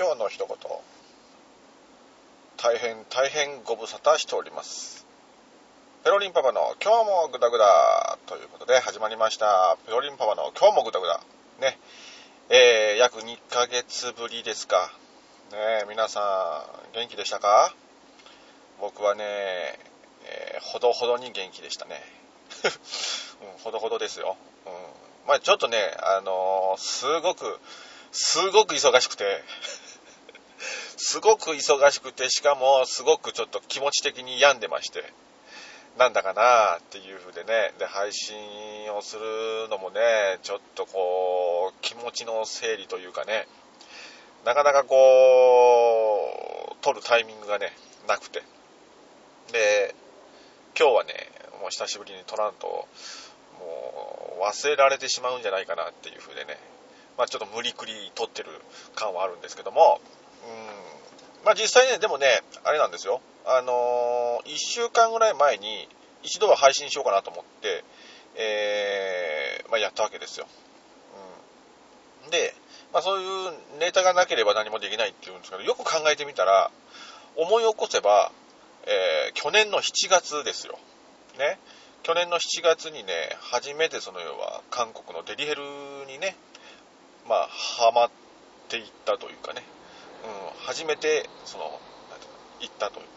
今日の一言大変大変ご無沙汰しております。ペロリンパパの今日もグダグダということで始まりました。ペロリンパパの今日もグダグダ。ね。えー、約2ヶ月ぶりですか。ね皆さん元気でしたか？僕はね、えー、ほどほどに元気でしたね、うん、ほどほどですよ、うん、まあちょっとねあのー、すごくすごく忙しくて。すごく忙しくて、しかもすごくちょっと気持ち的に病んでまして、なんだかなっていう風でね、で、配信をするのもね、ちょっとこう、気持ちの整理というかね、なかなかこう、撮るタイミングがね、なくて。で、今日はね、もう久しぶりに撮らんと、もう忘れられてしまうんじゃないかなっていう風でね、まあ、ちょっと無理くり撮ってる感はあるんですけども、うん、まあ、実際ね、でもね、あれなんですよ。あのー、1週間ぐらい前に一度は配信しようかなと思って、えー、まあ、やったわけですよ。うん、で、まあ、そういうネタがなければ何もできないっていうんですけど、よく考えてみたら、思い起こせば、えー、去年の7月ですよ。ね。去年の7月にね、初めてその要は韓国のデリヘルにね、まあ、ハマっていったというかね、うん、初めて、その、行ったという、うん、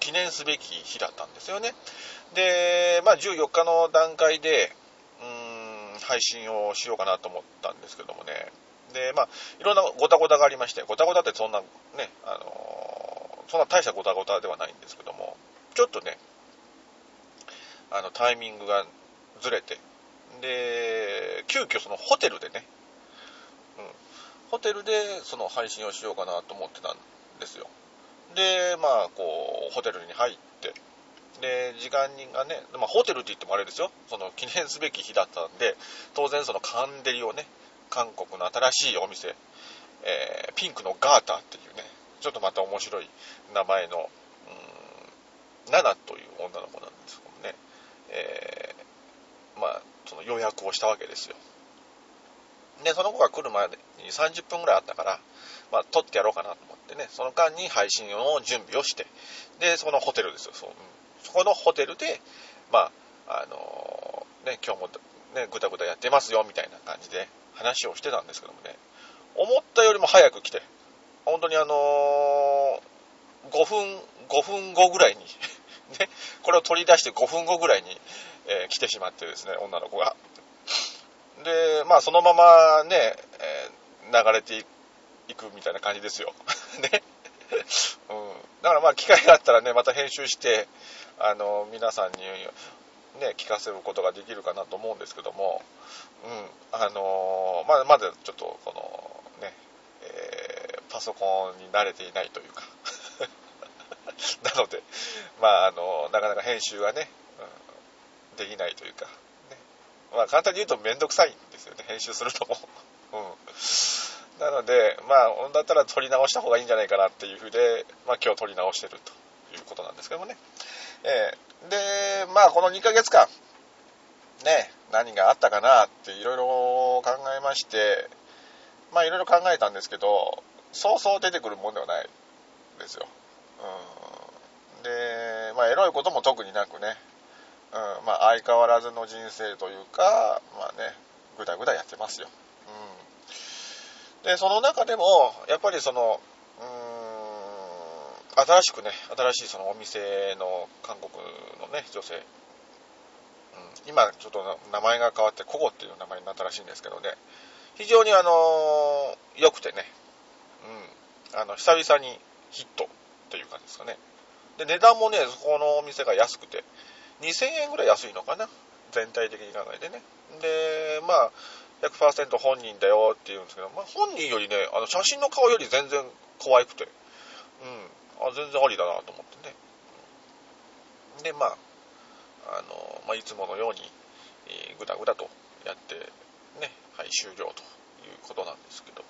記念すべき日だったんですよね。で、まあ、14日の段階で、うん、配信をしようかなと思ったんですけどもね、で、まあ、いろんなごたごたがありまして、ごたごたってそんな、ね、あのそんな大したごたごたではないんですけども、ちょっとね、あの、タイミングがずれて、で、急遽そのホテルでね、うんホテルでその配信をしようかなと思ってたんですよ。で、まあ、こう、ホテルに入って、で、時間がね、まあ、ホテルって言ってもあれですよ、その記念すべき日だったんで、当然そのカンデリをね、韓国の新しいお店、えー、ピンクのガーターっていうね、ちょっとまた面白い名前の、うん、ナナという女の子なんですけどもね、えー、まあ、その予約をしたわけですよ。で、その子が来るまでに30分ぐらいあったから、まあ、撮ってやろうかなと思ってね、その間に配信の準備をして、で、そのホテルですよ、そう。そこのホテルで、まあ、あのー、ね、今日もね、ぐたぐたやってますよ、みたいな感じで話をしてたんですけどもね、思ったよりも早く来て、本当にあのー、5分、5分後ぐらいに ね、これを取り出して5分後ぐらいに、えー、来てしまってですね、女の子が。で、まあそのままね、えー、流れていくみたいな感じですよ。ね。うん。だからまあ機会があったらね、また編集して、あの、皆さんにね、聞かせることができるかなと思うんですけども、うん。あのまあ、まだちょっとこの、ね、えー、パソコンに慣れていないというか なので、まあ、あの、なかなか編集がね、うん、できないというか、まあ簡単に言うとめんどくさいんですよね、編集するのも。うん。なので、まあ、だったら撮り直した方がいいんじゃないかなっていうふうで、まあ今日撮り直してるということなんですけどもね。えー、で、まあこの2ヶ月間、ね、何があったかなっていろいろ考えまして、まあいろいろ考えたんですけど、そうそう出てくるもんではないですよ。うん。で、まあエロいことも特になくね、うん、まあ相変わらずの人生というか、まあね、ぐだぐだやってますよ。うん。で、その中でも、やっぱりその、うーん、新しくね、新しいそのお店の韓国のね、女性、うん、今ちょっと名前が変わって、コゴっていう名前になったらしいんですけどね、非常にあのー、良くてね、うん、あの、久々にヒットっていう感じですかね。で、値段もね、そこのお店が安くて、2000円ぐらい安いのかな？全体的に考えてね。でまあ100%本人だよって言うんですけど、まあ、本人よりねあの写真の顔より全然可愛くて。うん。あ全然ありだなと思ってね。でまああの、まあ、いつものように、えー、ぐだぐだとやってねはい終了ということなんですけど、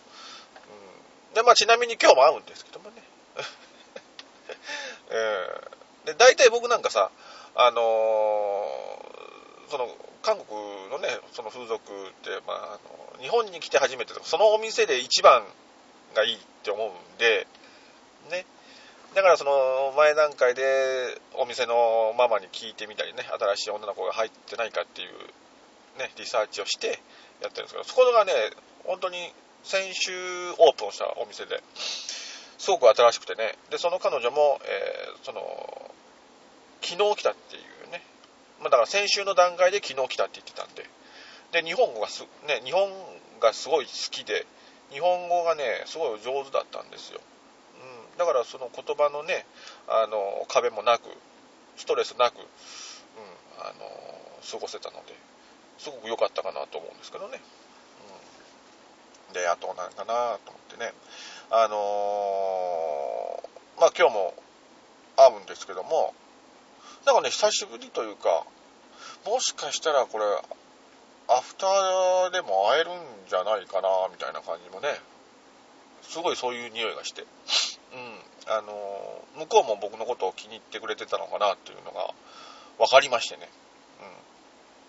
うん、でまあちなみに今日も会うんですけどもね。えー、で大体僕なんかさあのー、その韓国のねその風俗って、まあ、あの日本に来て初めてそのお店で一番がいいって思うんで、ね。だからその前段階でお店のママに聞いてみたりね、新しい女の子が入ってないかっていうね、リサーチをしてやってるんですけど、そこがね、本当に先週オープンしたお店で、すごく新しくてね、で、その彼女も、えー、その、昨日来たっていうね、まあ、だから先週の段階で昨日来たって言ってたんで、で、日本語がす、ね、日本がすごい好きで、日本語がね、すごい上手だったんですよ。うん、だからその言葉のね、あの、壁もなく、ストレスなく、うん、あの、過ごせたので、すごく良かったかなと思うんですけどね。うん、で、あと何かなと思ってね。あのー、まあ今日も会うんですけども、なんかね、久しぶりというか、もしかしたらこれ、アフターでも会えるんじゃないかな、みたいな感じもね、すごいそういう匂いがして、うん、あのー、向こうも僕のことを気に入ってくれてたのかなっていうのが分かりましてね、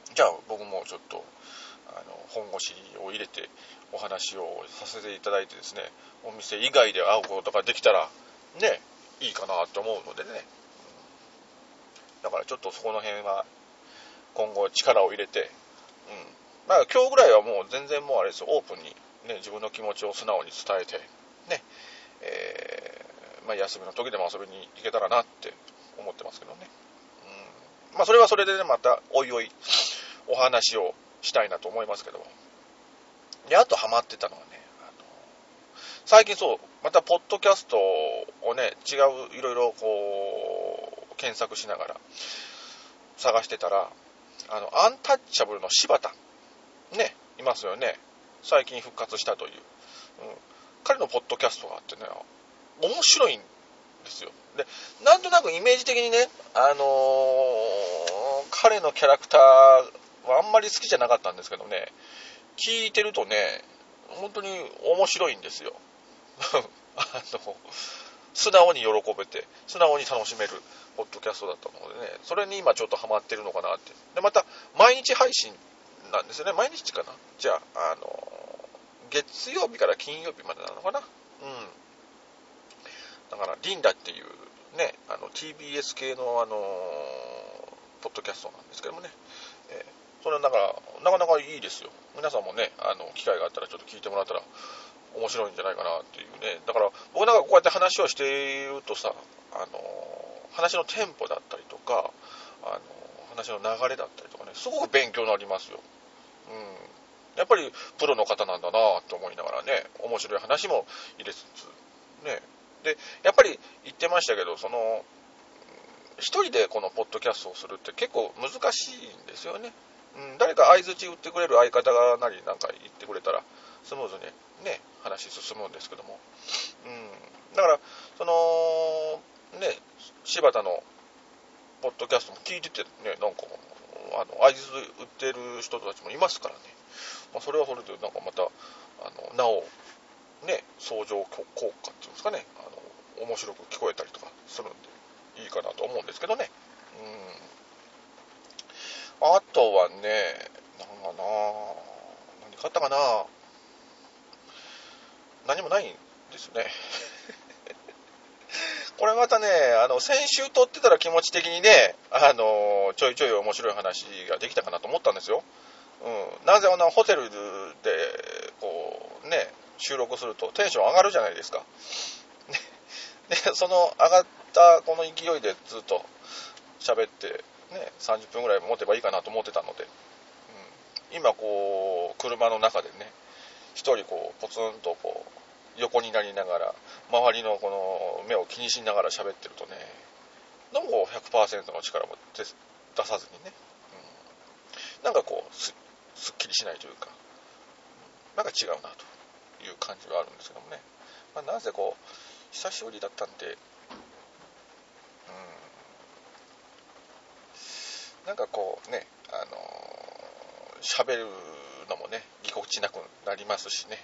うん、じゃあ僕もちょっと、あの、本腰を入れてお話をさせていただいてですね、お店以外で会うことができたら、ね、いいかなと思うのでね、だからちょっとそこの辺は今後力を入れて、うん。まあ今日ぐらいはもう全然もうあれですよ、オープンにね、自分の気持ちを素直に伝えて、ね、えー、まあ休みの時でも遊びに行けたらなって思ってますけどね。うん。まあそれはそれでね、またおいおいお話をしたいなと思いますけども。で、あとハマってたのはね、最近そう、またポッドキャストをね、違ういろいろこう、検索しながら探してたら、あの、アンタッチャブルの柴田、ね、いますよね。最近復活したという。うん、彼のポッドキャストがあってね、面白いんですよ。で、なんとなくイメージ的にね、あのー、彼のキャラクターはあんまり好きじゃなかったんですけどね、聞いてるとね、本当に面白いんですよ。あの、素直に喜べて、素直に楽しめるポッドキャストだったのでね、それに今ちょっとハマってるのかなって。で、また、毎日配信なんですよね。毎日かなじゃあ、あの、月曜日から金曜日までなのかなうん。だから、リンダっていうね、あの、TBS 系のあの、ポッドキャストなんですけどもね、えー、それだから、なかなかいいですよ。皆さんもね、あの、機会があったらちょっと聞いてもらったら面白いんじゃないかなっていうね。だから、僕なんかこうやって話をしているとさ、あの、話のテンポだったりとか、あの、話の流れだったりとかね、すごく勉強になりますよ。うん。やっぱりプロの方なんだなと思いながらね、面白い話も入れつつ、ね。で、やっぱり言ってましたけど、その、一人でこのポッドキャストをするって結構難しいんですよね。うん、誰か相づち打ってくれる相方がなりなんか言ってくれたら、スムーズにね、話進むんですけども。うん。だから、その、ね、柴田のポッドキャストも聞いててね、なんか、あの、合図売ってる人たちもいますからね。まあ、それはそれで、なんかまた、あの、なお、ね、相乗効果っていうんですかね、あの、面白く聞こえたりとかするんで、いいかなと思うんですけどね。うん。あとはね、なんかな何買ったかな何もないんですよね。これまたね、あの、先週撮ってたら気持ち的にね、あの、ちょいちょい面白い話ができたかなと思ったんですよ。うん。なぜあの、ホテルで、こう、ね、収録するとテンション上がるじゃないですか。で、その上がったこの勢いでずっと喋って、ね、30分ぐらい持てばいいかなと思ってたので、うん、今こう、車の中でね、一人こう、ポツンとこう、横になりながら、周りのこの目を気にしながら喋ってるとね、どうも100%の力も出さずにね、うん、なんかこうす、っきりしないというか、なんか違うなという感じはあるんですけどもね。まあ、なぜこう、久しぶりだったんで、うん、なんかこうね、あの喋るのもね、ぎこちなくなりますしね。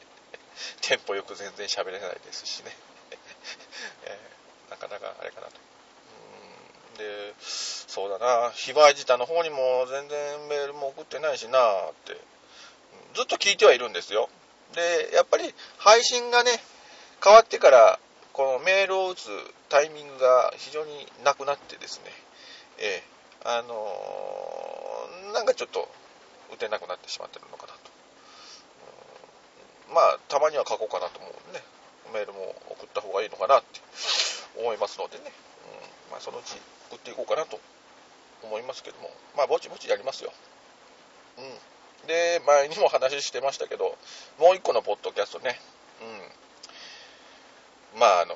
テンポよく全然喋れないですしね、えー、なかなかあれかなとうん。で、そうだな、ヒバイジタの方にも全然メールも送ってないしなって、ずっと聞いてはいるんですよ。で、やっぱり配信がね、変わってからこのメールを打つタイミングが非常になくなってですね、えー、あのー、なんかちょっと打てなくなってしまってるのかなと。うんまあ、たまには書こうかなと思うんでね、メールも送った方がいいのかなって思いますのでね、うん、まあ、そのうち打っていこうかなと思いますけども、まあ、ぼちぼちやりますよ。うん。で、前にも話してましたけど、もう一個のポッドキャストね、うん。まあ、あの、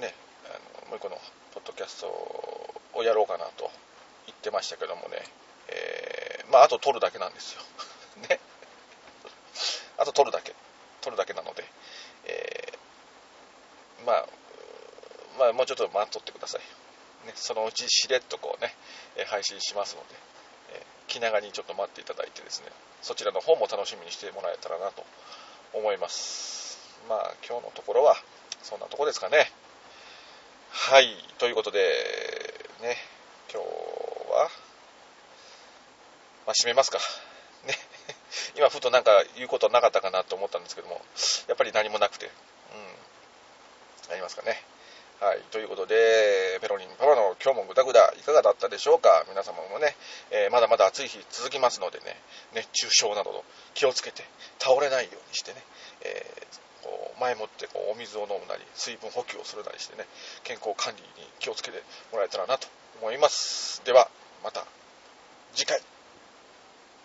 ね、あのもう一個のポッドキャストをやろうかなと言ってましたけどもね、まあ、あと撮るだけなんですよ。ね。あと撮るだけ。撮るだけなので、えー、まあ、まあ、もうちょっと待っとってください。ね、そのうちしれっとこうね、配信しますので、え気長にちょっと待っていただいてですね、そちらの方も楽しみにしてもらえたらなと思います。まあ、今日のところは、そんなとこですかね。はい、ということで、ね、今日は、まあ、締めますか。ね。今、ふとなんか言うことなかったかなと思ったんですけども、やっぱり何もなくて、うん、ありますかね。はい、ということで、ペロリンパパの今日もグダグダいかがだったでしょうか皆様もね、えー、まだまだ暑い日続きますのでね、熱中症など気をつけて倒れないようにしてね、えー、こう前もってこうお水を飲むなり、水分補給をするなりしてね、健康管理に気をつけてもらえたらなと思います。では、また次回。